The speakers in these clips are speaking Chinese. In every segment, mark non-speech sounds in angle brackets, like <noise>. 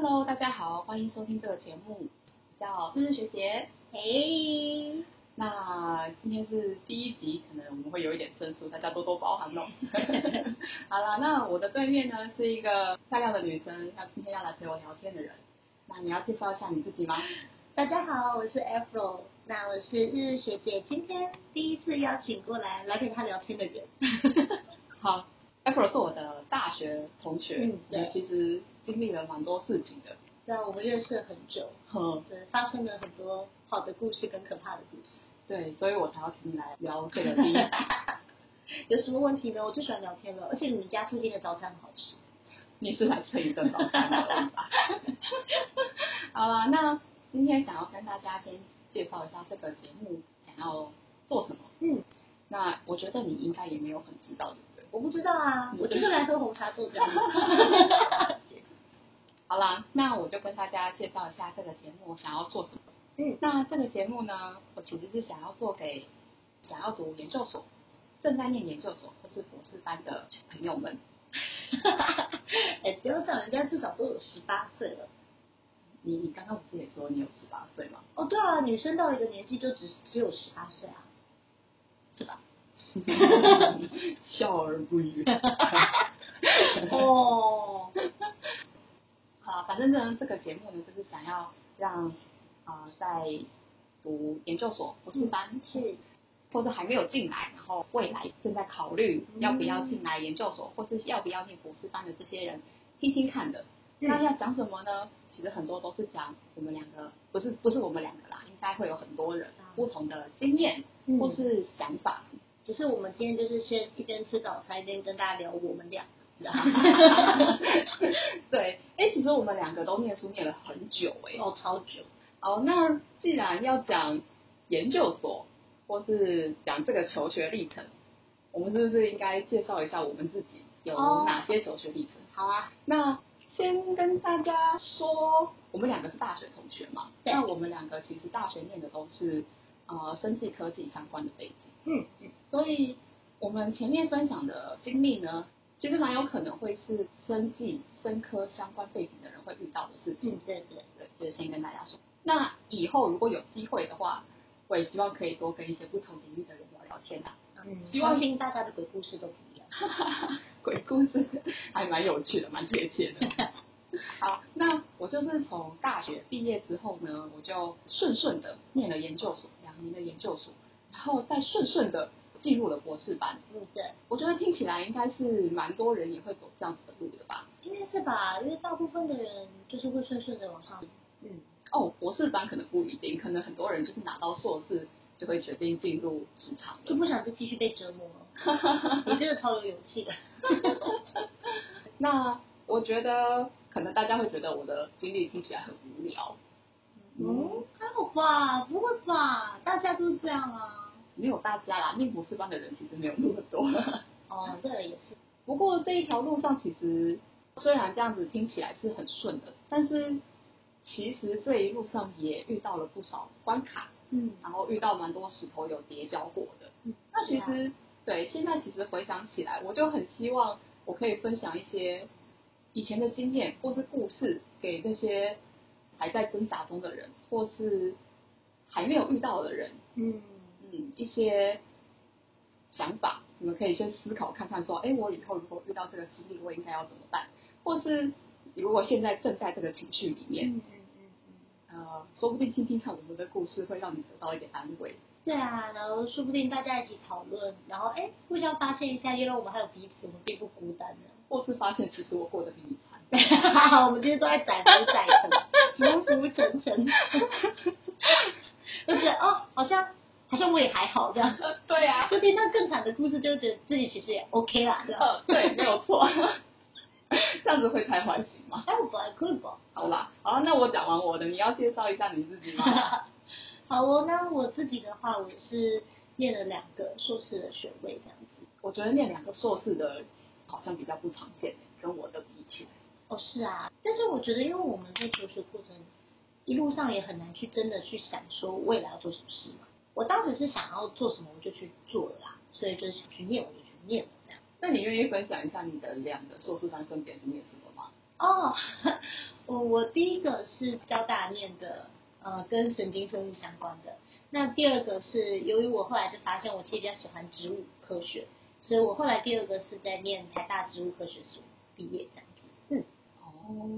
Hello，大家好，欢迎收听这个节目，我叫日日学姐。嘿，那今天是第一集，可能我们会有一点生疏，大家多多包涵哦。<laughs> 好了，那我的对面呢是一个漂亮的女生，她今天要来陪我聊天的人。那你要介绍一下你自己吗？<laughs> 大家好，我是 Afro，那我是日日学姐，今天第一次邀请过来来陪她聊天的人。<laughs> 好，April 是我的大学同学，嗯对其实经历了蛮多事情的。对啊，我们认识了很久，嗯，对，发生了很多好的故事跟可怕的故事。对，所以我才要请你来聊这个第一。<laughs> 有什么问题呢？我最喜欢聊天了，而且你们家附近的早餐很好吃。你是来蹭一顿早餐的吧？<laughs> 好了，那今天想要跟大家先介绍一下这个节目想要做什么。嗯，那我觉得你应该也没有很知道，对不对？我不知道啊，我就是来喝红茶豆浆的。<laughs> 好啦，那我就跟大家介绍一下这个节目想要做什么。嗯，那这个节目呢，我其实是想要做给想要读研究所、正在念研究所或是博士班的小朋友们。<laughs> 哎，不要这样，人家至少都有十八岁了。你你刚刚不是也说你有十八岁吗？哦，对啊，女生到一个年纪就只只有十八岁啊，是吧？<laughs> 笑而不语。<laughs> 哦，好，反正呢，这个节目呢，就是想要让啊、呃在读研究所、博士班，是，或者还没有进来，然后未来正在考虑嗯要不要进来研究所，或是要不要念博士班的这些人听听看的。嗯那要讲什么呢？其实很多都是讲我们两个，不是不是我们两个啦，应该会有很多人啊不同的经验嗯或是想法。只是我们今天就是先一边吃早餐一边跟大家聊我们俩，你知道吗？<laughs> 对，哎，其实我们两个都念书念了很久哎、哦，超久，哦，那既然要讲研究所，或是讲这个求学历程，我们是不是应该介绍一下我们自己有哦哪些求学历程？好啊，那先跟大家说，我们两个是大学同学嘛，对那我们两个其实大学念的都是呃生技科技相关的背景，嗯嗯，所以我们前面分享的经历呢，其实蛮有可能会是生技、生科相关背景的人会遇到的事情。嗯，对对，对，就是先跟大家说。那以后如果有机会的话，我也希望可以多跟一些不同领域的人聊聊天啊。嗯，希望听大家的鬼故事都不一样。<laughs> 鬼故事还蛮有趣的，蛮贴切的。<laughs> 好，那我就是从大学毕业之后呢，我就顺顺的念了研究所，两年的研究所，然后再顺顺的进入了博士班。嗯，对，我觉得听起来应该是蛮多人也会走这样子的路的吧？应该是吧，因为大部分的人就是会顺顺的往上。嗯，哦，博士班可能不一定，可能很多人就是拿到硕士就会决定进入职场就。不想再继续被折磨了。<laughs> 你真的超有勇气的。<laughs> <laughs> 那我觉得可能大家会觉得我的经历听起来很无聊，嗯，吧，不会吧？大家都是这样啊。没有大家啦，念博士班的人其实没有那么多。<laughs> 哦，这个也是。不过这一条路上其实虽然这样子听起来是很顺的，但是其实这一路上也遇到了不少关卡，嗯，然后遇到蛮多石头有叠交过的。嗯那其实对现在其实回想起来，我就很希望我可以分享一些以前的经验或是故事给那些还在挣扎中的人，或是还没有遇到的人，嗯，嗯，一些想法，你们可以先思考看看，说，哎，我以后如果遇到这个经历，我应该要怎么办？或是如果现在正在这个情绪里面，嗯嗯嗯嗯。呃，说不定听听看我们的故事，会让你得到一点安慰。对啊，然后说不定大家一起讨论，然后哎，互相发现一下，原来我们还有彼此，我们并不孤单的。或是发现其实我过得比你惨。<laughs> 我们今天都在载浮载沉，浮浮沉沉，就觉得哦，好像好像我也还好这样。对啊，就听到更惨的故事，就觉得自己其实也 OK 啦，这样。呃，对，没有错。这样子会太欢喜吗？还有吧，可以吧？好啦，好，那我讲完我的，你要介绍一下你自己吗？<laughs> 好哦，那我自己的话，我是念了两个硕士的学位这样子。我觉得念两个硕士的好像比较不常见，跟我的比起来。哦，是啊，但是我觉得，因为我们在求学过程一路上也很难去真的去想说未来要做什么事嘛。我当时是想要做什么我就去做了啦，所以就是想去念我就去念了这样。那你愿意分享一下你的两个硕士班分别是念什么吗？哦，<laughs> 我我第一个是交大念的，呃，跟神经生物相关的。那第二个是由于我后来就发现我其实比较喜欢植物科学，所以我后来第二个是在念台大植物科学所毕业这样子。嗯，哦，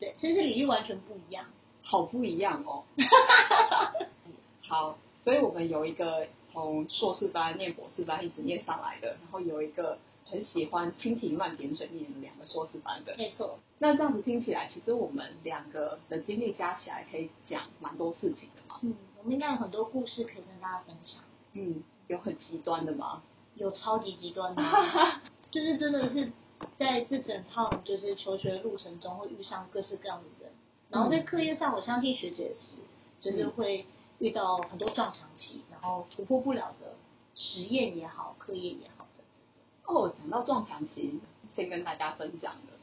对，其实领域完全不一样。好不一样哦。<laughs> 好，所以我们有一个从硕士班念博士班一直念上来的，然后有一个很喜欢蜻蜓乱点水念两个硕士班的。没错，那这样子听起来，其实我们两个的经历加起来可以讲蛮多事情的嘛。嗯，我们应该有很多故事可以跟大家分享。嗯，有很极端的吗？有超级极端的，<laughs> 就是真的是在这整趟就是求学路程中会遇上各式各样的人，然后在课业上，我相信学姐是，就是会遇到很多撞墙期，然后突破不了的实验也好，课业也好的。哦，讲到撞墙期，先跟大家分享的。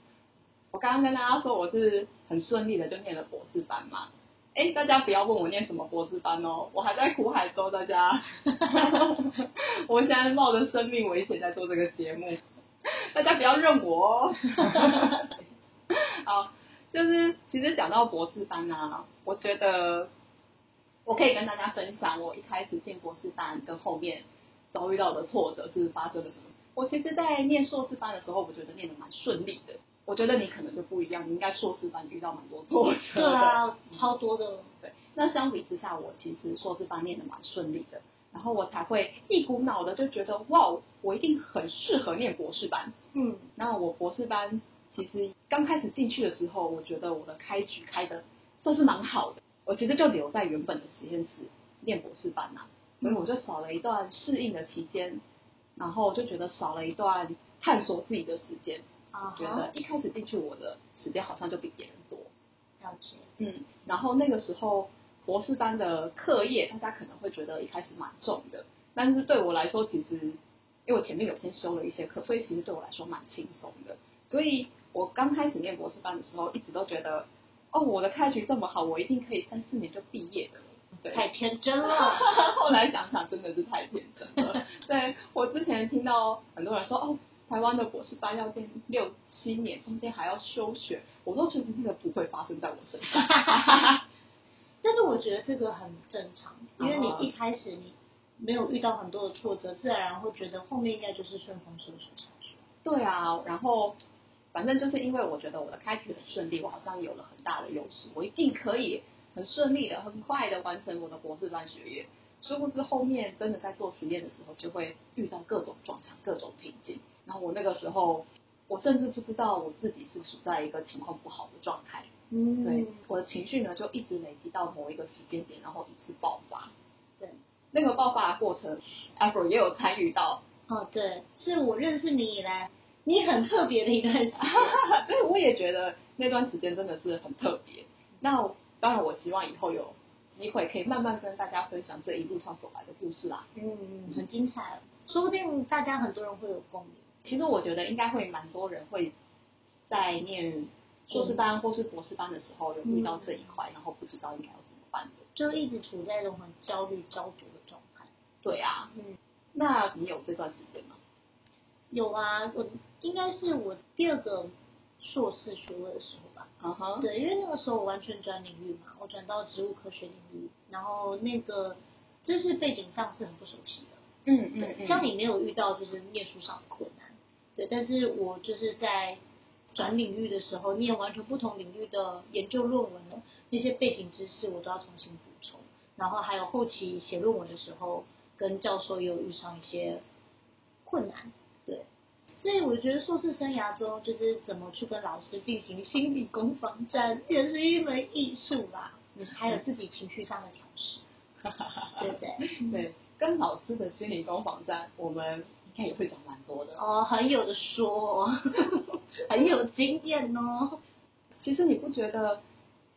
我刚刚跟大家说我是很顺利的就念了博士班嘛，哎，大家不要问我念什么博士班哦，我还在苦海中，大家，我现在冒着生命危险在做这个节目，<laughs> 大家不要认我哦。<laughs> 好，就是其实讲到博士班啊，我觉得我可以跟大家分享我一开始进博士班跟后面遭遇到的挫折是发生了什么。我其实，在念硕士班的时候，我觉得念的蛮顺利的。我觉得你可能就不一样，你应该硕士班遇到蛮多挫折对的。啊，超多的。对，那相比之下，我其实硕士班念的蛮顺利的，然后我才会一股脑的就觉得，哇，我一定很适合念博士班。嗯，那我博士班其实刚开始进去的时候，我觉得我的开局开的算是蛮好的，我其实就留在原本的实验室念博士班呐、所以我就少了一段适应的期间，然后就觉得少了一段探索自己的时间。啊觉得一开始进去我的时间好像就比别人多，了解。嗯，然后那个时候博士班的课业，大家可能会觉得一开始蛮重的，但是对我来说，其实因为我前面有先修了一些课，所以其实对我来说蛮轻松的。所以我刚开始念博士班的时候，一直都觉得，哦，我的开局这么好，我一定可以三四年就毕业的。对，太天真了。<laughs> 后来想想，真的是太天真了。对我之前听到很多人说，哦，台湾的博士班要念六七年，中间还要休学，我都觉得这个不会发生在我身上。但是我觉得这个很正常，因为哦你一开始你没有遇到很多的挫折，自然而然会觉得后面应该就是顺风顺水下去。对啊，然后反正就是因为我觉得我的开局很顺利，我好像有了很大的优势，我一定可以很顺利的、很快的完成我的博士班学业。殊不知后面真的在做实验的时候，就会遇到各种撞墙、各种瓶颈。然后我那个时候，我甚至不知道我自己是处在一个情况不好的状态。嗯对，我的情绪呢就一直累积到某一个时间点，然后一次爆发。对，那个爆发的过程 a p r 也有参与到，哦，对，是我认识你以来，你很特别的一段时间。<laughs> 所以我也觉得那段时间真的是很特别。那当然，我希望以后有机会可以慢慢跟大家分享这一路上走来的故事啦。嗯，很精彩，说不定大家很多人会有共鸣。其实我觉得应该会蛮多人会在念硕士班或是博士班的时候有遇到这一块，然后不知道应该要怎么办的。就一直处在一种很焦虑、焦灼的状态。对啊，嗯，那你有这段时间吗？有啊，我应该是我第二个硕士学位的时候吧。嗯哼，对，因为那个时候我完全转领域嘛，我转到植物科学领域，然后那个知识背景上是很不熟悉的。嗯嗯，像你没有遇到就是念书上的困难，对，但是我就是在转领域的时候，念完全不同领域的研究论文了，那些背景知识我都要重新补充，然后还有后期写论文的时候，跟教授也有遇上一些困难，对，所以我觉得硕士生涯中就是怎么去跟老师进行心理攻防战，也是一门艺术啦，嗯，还有自己情绪上的调试，对不对？对，跟老师的心理攻防战，我们应该也会讲蛮多的。哦，很有的说，<laughs> 很有经验哦。其实你不觉得，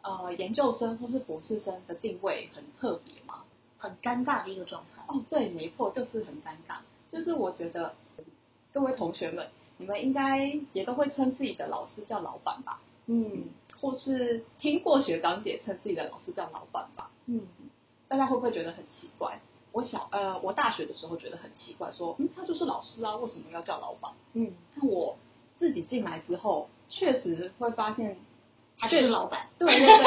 呃，研究生或是博士生的定位很特别吗？很尴尬的一个状态。哦，对，没错，就是很尴尬。就是我觉得各位同学们，你们应该也都会称自己的老师叫老板吧，嗯或是听过学长姐称自己的老师叫老板吧？嗯，大家会不会觉得很奇怪？我小呃，我大学的时候觉得很奇怪，说，嗯，他就是老师啊，为什么要叫老板？嗯但我自己进来之后，确实会发现他就是老板。对对对，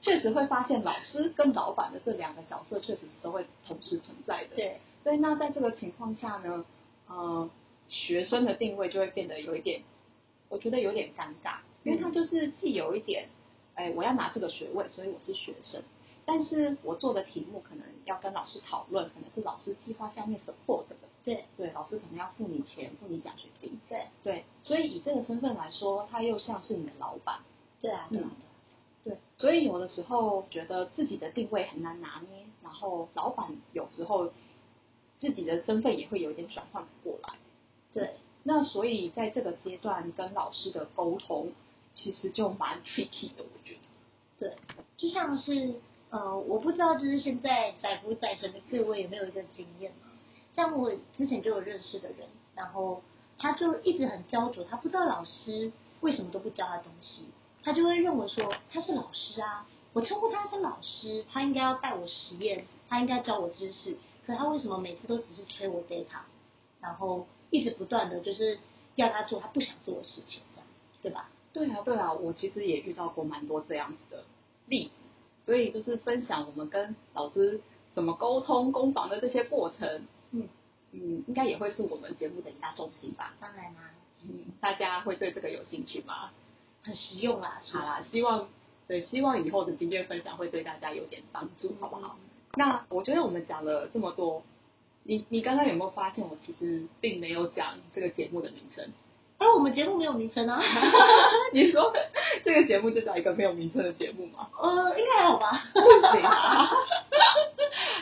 确实会发现老师跟老板的这两个角色确实是都会同时存在的。对，所以，那在这个情况下呢，呃，学生的定位就会变得有一点，我觉得有点尴尬，因为他就是既有一点，哎，我要拿这个学位，所以我是学生，但是我做的题目可能要跟老师讨论，可能是老师计划下面 support 的，对。对，老师可能要付你钱，付你奖学金，对。对，所以以这个身份来说，他又像是你的老板。对啊，对啊，嗯。对，所以有的时候觉得自己的定位很难拿捏，然后老板有时候自己的身份也会有一点转换不过来。对，那所以在这个阶段跟老师的沟通，其实就蛮 tricky 的，我觉得。对，就像是呃，我不知道就是现在在不在生的各位有没有一个经验？像我之前就有认识的人，然后他就一直很焦灼，他不知道老师为什么都不教他东西，他就会认为说他是老师啊，我称呼他是老师，他应该要带我实验，他应该教我知识，可他为什么每次都只是催我 data，然后一直不断的就是要他做他不想做的事情，这样对吧？对啊，对啊，我其实也遇到过蛮多这样子的例子，所以就是分享我们跟老师怎么沟通攻防的这些过程，嗯嗯，应该也会是我们节目的一大重心吧。当然啦、嗯，大家会对这个有兴趣吗？很实用啦，是好啦，希望对，希望以后的经验分享会对大家有点帮助，好不好？？那我觉得我们讲了这么多，你你刚刚有没有发现，我其实并没有讲这个节目的名称？哎，我们节目没有名称啊，<laughs> 你说这个节目就叫一个没有名称的节目吗？呃，应该还好吧？不行啊！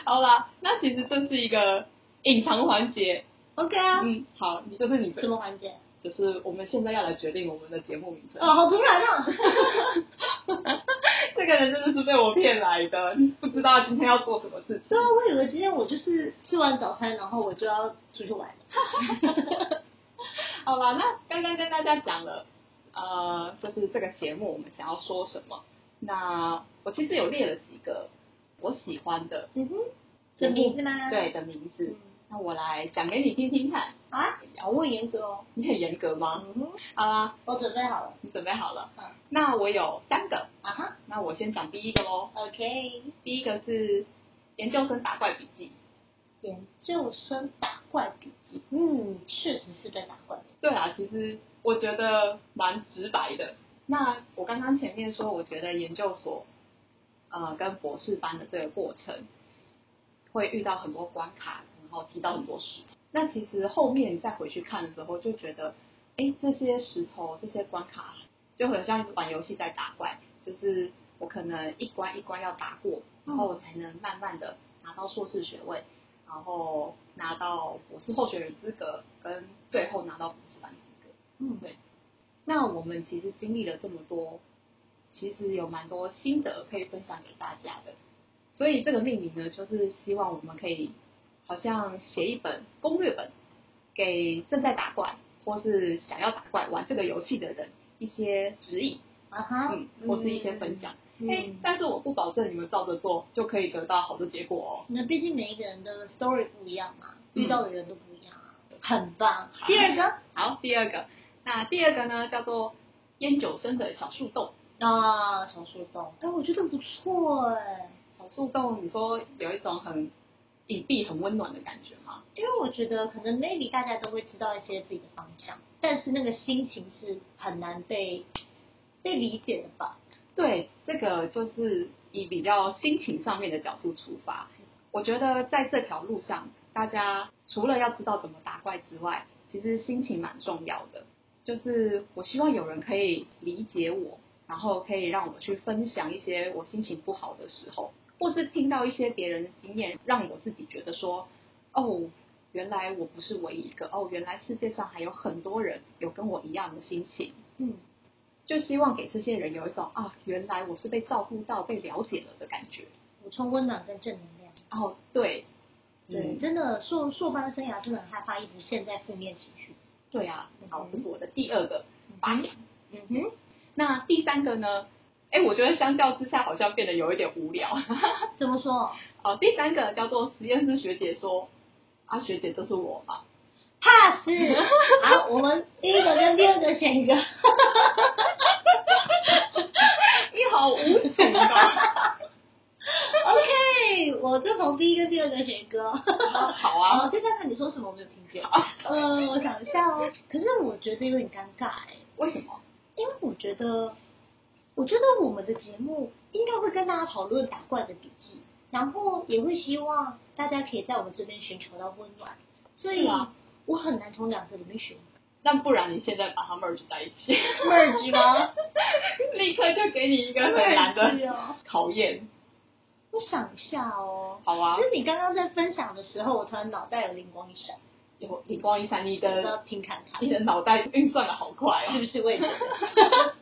好啦，那其实这是一个隐藏环节。OK 啊，嗯，好，你就是你什的，么环节？就是我们现在要来决定我们的节目名称。哦，好突然啊！<laughs> 这个人真的是被我骗来的，不知道今天要做什么事情。对啊，我以为今天我就是吃完早餐，然后我就要出去玩了。<laughs> <laughs> 好啦，那刚刚跟大家讲了，呃，就是这个节目我们想要说什么。那我其实有列了几个我喜欢的嗯哼，的名字吗？对的名字嗯，，那我来讲给你听听看。好啊，我很严格哦。你很严格吗？嗯哼，好啦，我准备好了。你准备好了？嗯，那我有三个，啊哈那我先讲第一个喽。，OK。第一个是研究生打怪笔记。研究生打怪笔记，嗯，确实是在打怪。对啊，其实我觉得蛮直白的。那我刚刚前面说，我觉得研究所，呃，跟博士班的这个过程，会遇到很多关卡，然后提到很多石头。那其实后面再回去看的时候，就觉得，哎，这些石头、这些关卡，就很像玩游戏在打怪，就是我可能一关一关要打过，然后我才能慢慢的拿到硕士学位，然后拿到博士候选人资格，跟最后拿到博士班资格。嗯对那我们其实经历了这么多，其实有蛮多心得可以分享给大家的。所以这个命名呢，就是希望我们可以好像写一本攻略本，给正在打怪或是想要打怪玩这个游戏的人一些指引，啊哈，嗯，或是一些分享。嗯。哎、嗯但是我不保证你们照着做就可以得到好的结果哦。那毕竟每一个人的 story 不一样嘛，嗯遇到的人都不一样啊，很棒。第二个好，第二个，那第二个呢叫做烟酒生的小树洞。啊，小树洞，哎，我觉得不错哎，小树洞，你说有一种很隐蔽、很温暖的感觉吗？因为我觉得可能 maybe 大家都会知道一些自己的方向，但是那个心情是很难被被理解的吧？对，这个就是以比较心情上面的角度出发。我觉得在这条路上，大家除了要知道怎么打怪之外，其实心情蛮重要的。就是我希望有人可以理解我，然后可以让我去分享一些我心情不好的时候，或是听到一些别人的经验，让我自己觉得说，哦，原来我不是唯一一个，哦，原来世界上还有很多人有跟我一样的心情。嗯，就希望给这些人有一种啊，原来我是被照顾到、被了解了的感觉。补充温暖跟正能量。哦，对，对，嗯真的硕硕班生涯真的很害怕一直陷在负面情绪。对啊，好，嗯这是我的第二个发扬。嗯哼，那第三个呢？哎，我觉得相较之下好像变得有一点无聊。怎么说 <laughs> 哦，第三个叫做实验室学姐说，啊，学姐就是我嘛。？pass。<laughs> 好，我们第一个跟第二个选一个。<laughs> 好无情啊！<laughs> OK，我就从第一个、第二个选歌。好啊，哦，再看看你说什么，我没有听见。嗯，我想一下哦。可是我觉得有点尴尬哎，为什么？因为我觉得，我觉得我们的节目应该会跟大家讨论打怪的笔记，然后也会希望大家可以在我们这边寻求到温暖，所以啊我很难从两个里面选那不然你现在把它 merge 在一起，merge 吗？<laughs> 立刻就给你一个很难的哦。考验。我想一下哦，好啊就，是你刚刚在分享的时候，我突然脑袋有灵光一闪，有灵光一闪，你我要的听看看你，的脑袋运算的好快哦。是不是？我也觉得。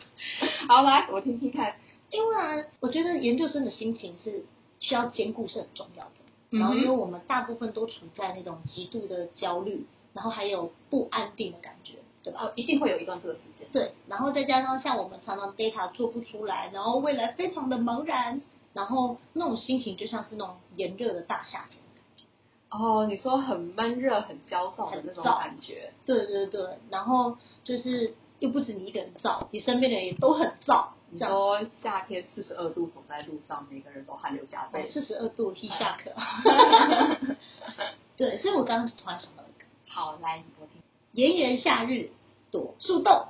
<laughs> 好，来我听听看。因为啊，我觉得研究生的心情是需要兼顾是很重要的。然后，因为我们大部分都处在那种极度的焦虑，然后还有不安定的感觉，对吧？哦，一定会有一段这个时间。对，然后再加上像我们常常 data 做不出来，然后未来非常的茫然，然后那种心情就像是那种炎热的大夏天。哦，你说很闷热、很焦躁的那种感觉。对对对，然后就是又不止你一个人燥，你身边的人也都很燥，你。说夏天四十二度走在路上，每个人都汗流浃背。四十二度一下课。<laughs> 对，所以我刚刚突然想到一个，好，来你给我听。炎炎夏日躲树洞，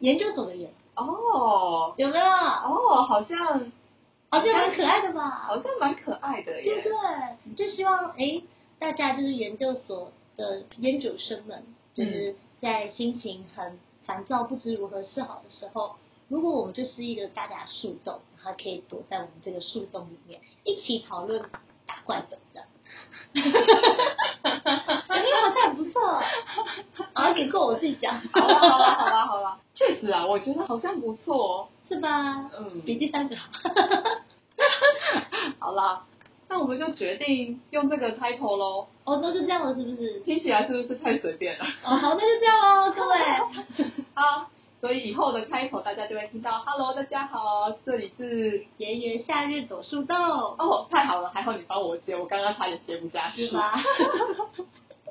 研究所的研哦有没有？哦，好像好像蛮可爱的吧？好像蛮可爱的对不耶。对？就希望哎，大家就是研究所的研究生们，就是在心情很烦躁、不知如何是好的时候，如果我们就是一个大家树洞，然后可以躲在我们这个树洞里面，一起讨论打怪本这样。感觉好像很不错，<laughs> 好，给够我自己讲，好了好了好了好了，<laughs> 确实啊，我觉得好像不错哦。是吧？嗯，比第三个好。<laughs> 好啦，那我们就决定用这个 title 喽。哦，那就这样了，是不是？听起来是不是太随便了？哦，好，那就这样哦，各位。好，所以以后的开头大家就会听到 “Hello，大家好，这里是炎炎夏日躲树洞，哦，太好了，还好你帮我接，我刚刚差点接不下去是。吧？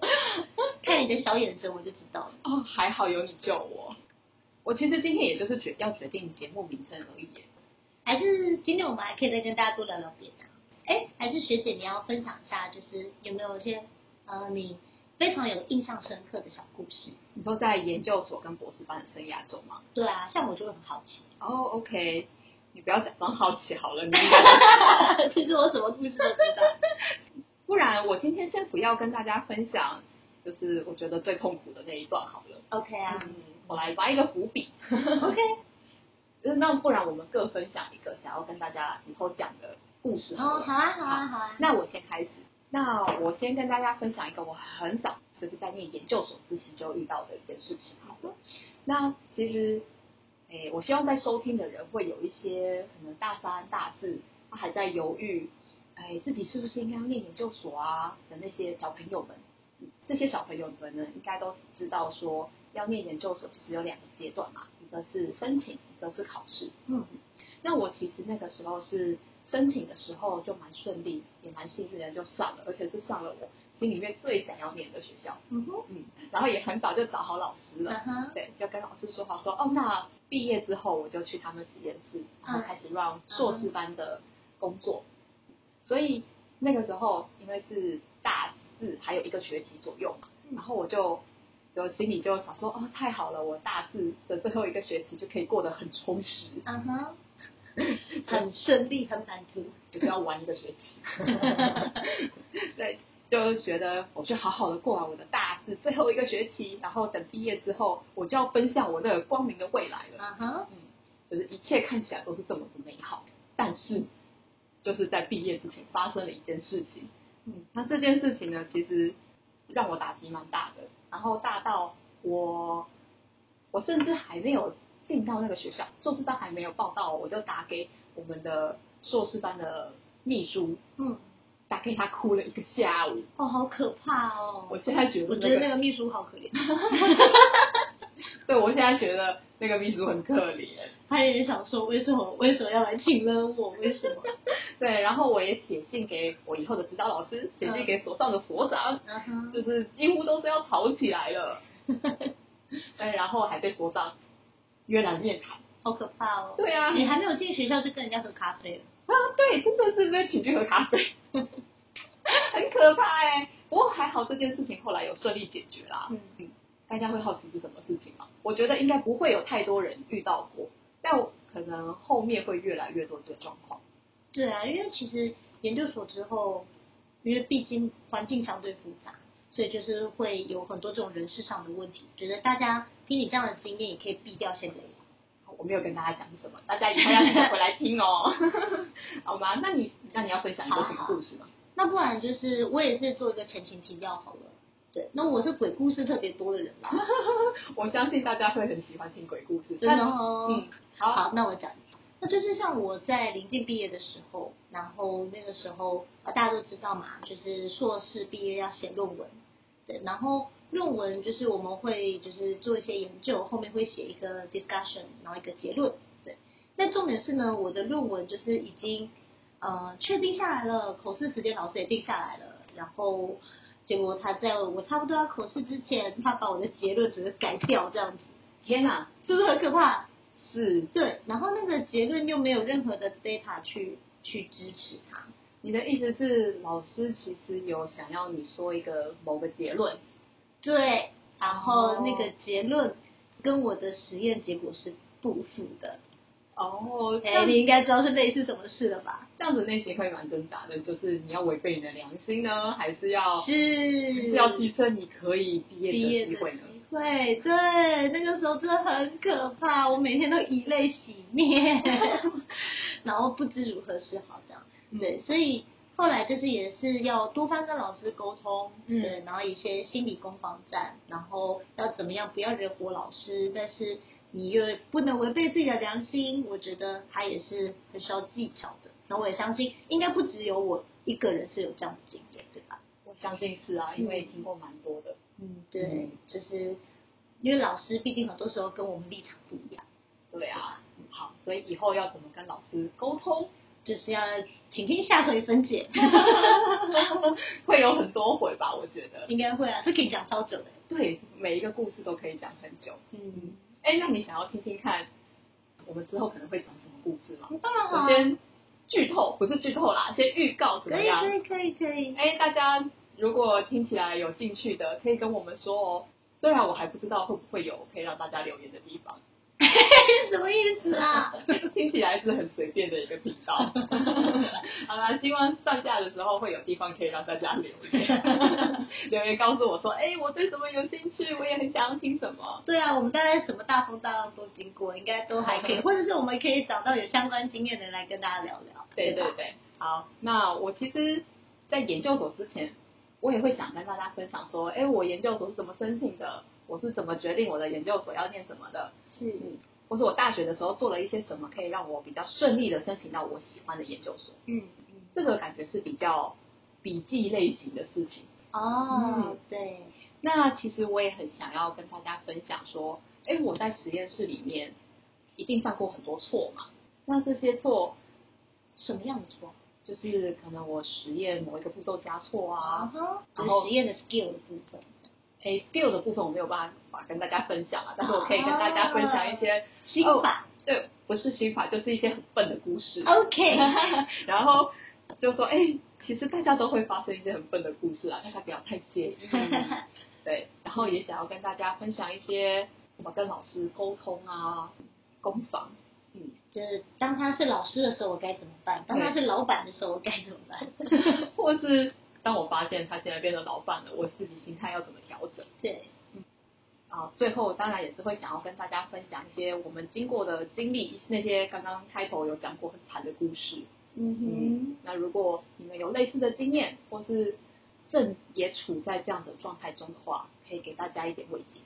<laughs> 看你的小眼神，我就知道了。哦，还好有你救我。我其实今天也就是决要决定节目名称而已耶。还是今天我们还可以再跟大家多聊聊别的。哎，还是学姐你要分享一下，就是有没有一些呃你非常有印象深刻的小故事？你说在研究所跟博士班的生涯中吗？对啊，像我就会很好奇。哦，OK，你不要假装好奇好了，你。<laughs> 其实我什么故事都知道。不然我今天先不要跟大家分享，就是我觉得最痛苦的那一段好了。OK 啊嗯，我来埋一个伏笔。，OK，<laughs> 那不然我们各分享一个想要跟大家以后讲的故事好哦，好啊，好啊，好啊。那我先开始。那我先跟大家分享一个我很早就是在念研究所之前就遇到的一件事情好了。那其实，诶，我希望在收听的人会有一些可能大三、大四，他还在犹豫，哎，自己是不是应该要念研究所啊的那些小朋友们。嗯这些小朋友们呢，应该都知道说，要念研究所其实有两个阶段嘛，一个是申请，一个是考试。嗯，那我其实那个时候是申请的时候就蛮顺利，也蛮幸运的就上了，而且是上了我心里面最想要念的学校。嗯哼，嗯，然后也很早就找好老师了。对，就跟老师说好说，哦，那毕业之后我就去他们实验室，然后开始让硕士班的工作。所以那个时候因为是大四还有一个学期左右嘛，嗯然后我就就心里就想说，哦，太好了，我大四的最后一个学期就可以过得很充实，嗯哼，<laughs> 很顺利，很满足。就是要玩一个学期。<laughs> 对，就觉得我就好好的过完我的大四最后一个学期，然后等毕业之后，我就要奔向我那个光明的未来了。嗯哼，嗯，就是一切看起来都是这么的美好，但是就是在毕业之前发生了一件事情。嗯，那这件事情呢，其实让我打击蛮大的，然后大到我我甚至还没有进到那个学校，硕士班还没有报到，我就打给我们的硕士班的秘书，嗯，打给他哭了一个下午。哦，好可怕哦！我现在觉得、我觉得那个秘书好可怜，<laughs> 对我现在觉得那个秘书很可怜。他也想说为什么为什么要来请了我？为什么？<laughs> 对，然后我也写信给我以后的指导老师，写信给所上的所长，嗯，就是几乎都是要吵起来了。<laughs> 对，然后还被所长约来面谈。好可怕哦。对啊，你还没有进学校就跟人家喝咖啡了。啊，对，真的是被请去喝咖啡，很可怕哎。不过还好这件事情后来有顺利解决啦。嗯嗯，大家会好奇是什么事情吗？我觉得应该不会有太多人遇到过，但可能后面会越来越多这个状况。对啊，因为其实研究所之后，因为毕竟环境相对复杂，所以就是会有很多这种人事上的问题。觉得大家听你这样的经验，也可以避掉先雷。我没有跟大家讲什么，大家以后要记得回来听哦，<laughs> 好吗？那你那你要分享一个什么故事吗？那不然就是我也是做一个前情提要好了。对，那我是鬼故事特别多的人啦。<laughs> 我相信大家会很喜欢听鬼故事，真的哦。嗯，好，好，那我讲一下。那就是像我在临近毕业的时候，然后那个时候啊，大家都知道嘛，就是硕士毕业要写论文，对，然后论文就是我们会就是做一些研究，后面会写一个 discussion，然后一个结论，对。那重点是呢，我的论文就是已经呃确定下来了，口试时间老师也定下来了，然后结果他在我差不多要口试之前，他把我的结论只是改掉这样子，天哪，是不是很可怕？是对，然后那个结论又没有任何的 data 去去支持他。你的意思是，老师其实有想要你说一个某个结论，对，然后那个结论跟我的实验结果是不符的。哦，哎，你应该知道是类似什么事了吧？这样子内心会蛮挣扎的，就是你要违背你的良心呢，还是要是是要提升你可以毕业的的机会呢？对对，那个时候真的很可怕，我每天都以泪洗面，<laughs> 然后不知如何是好这样。嗯对，所以后来就是也是要多方跟老师沟通，嗯对，然后一些心理攻防战，然后要怎么样不要惹火老师，但是你又不能违背自己的良心，我觉得他也是很需要技巧的。然后我也相信，应该不只有我一个人是有这样的经验，对吧？我相信是啊，因为听过蛮多的。嗯，对，嗯就是因为老师毕竟很多时候跟我们立场不一样，对啊，好，所以以后要怎么跟老师沟通，就是要请听下回分解，<laughs> 会有很多回吧？我觉得，应该会啊，这可以讲超久的。对，每一个故事都可以讲很久。嗯，哎，那你想要听听看，我们之后可能会讲什么故事吗？当然好，我先剧透，不是剧透啦，先预告怎么样？可以可以可以可以，哎，大家如果听起来有兴趣的，可以跟我们说哦。虽然我还不知道会不会有可以让大家留言的地方，<laughs> <laughs> 什么意思啊？<laughs> 听起来是很随便的一个频道。<laughs> 好啦，希望上架的时候会有地方可以让大家留言，留言告诉我说，哎，我对什么有兴趣，我也很想要听什么。对啊，我们大概什么大风大浪都经过，应该都还可以，或者是我们可以找到有相关经验的人来跟大家聊聊。吧对对对，好，那我其实，在研究所之前，我也会想跟大家分享说，哎，我研究所是怎么申请的，我是怎么决定我的研究所要念什么的，是，或是我大学的时候做了一些什么，可以让我比较顺利的申请到我喜欢的研究所。嗯嗯，这个感觉是比较笔记类型的事情。哦嗯，对，那其实我也很想要跟大家分享说，哎，我在实验室里面一定犯过很多错嘛。那这些错什么样的错？就是可能我实验某一个步骤加错啊，然后实验的 skill 的部分，哎，skill 的部分我没有办法跟大家分享啊，但是我可以跟大家分享一些心法。对，不是心法，就是一些很笨的故事。OK，<laughs> 然后就说，哎、其实大家都会发生一些很笨的故事啊，大家不要太介意。<laughs> 对，然后也想要跟大家分享一些怎么跟老师沟通啊，攻防。嗯，就是当他是老师的时候，我该怎么办？当他是老板的时候，我该怎么办？<laughs> 或是当我发现他现在变成老板了，我自己心态要怎么调整？对，嗯啊，最后当然也是会想要跟大家分享一些我们经过的经历，那些刚刚开头有讲过很惨的故事。嗯哼那如果你们有类似的经验，或是正也处在这样的状态中的话，可以给大家一点慰藉，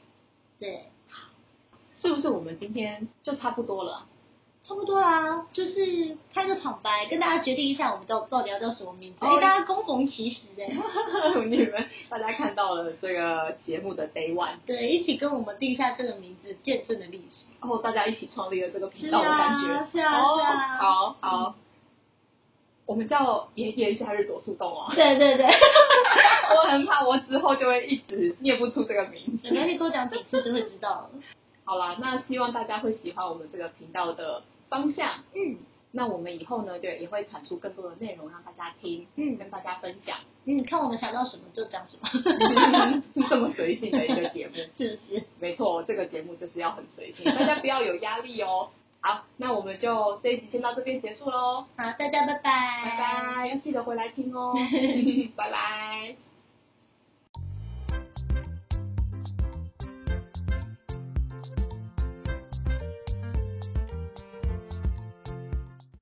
对，好，是不是？我们今天就差不多了啊。差不多啊，就是开个场白，跟大家决定一下我们到到底要叫什么名字。大家恭逢其时哎，<laughs> 你们大家看到了这个节目的 day one，对，一起跟我们定下这个名字，见证的历史。然后大家一起创立了这个频道的感觉。啊，是啊，哦是啊。好好，我们叫炎炎夏日朵树洞 <laughs> 哦。对对对，<laughs> 我很怕我之后就会一直念不出这个名字。没关系，多讲几次就会知道了。好啦，那希望大家会喜欢我们这个频道的方向。嗯那我们以后呢，就也会产出更多的内容让大家听，嗯跟大家分享，嗯，看我们想到什么就讲什么，<laughs> <laughs> 这么随性的一个节目。是不是？没错，这个节目就是要很随性，大家不要有压力哦。<laughs> 好，那我们就这一集先到这边结束喽，好，大家拜拜，拜拜，要记得回来听哦，拜拜。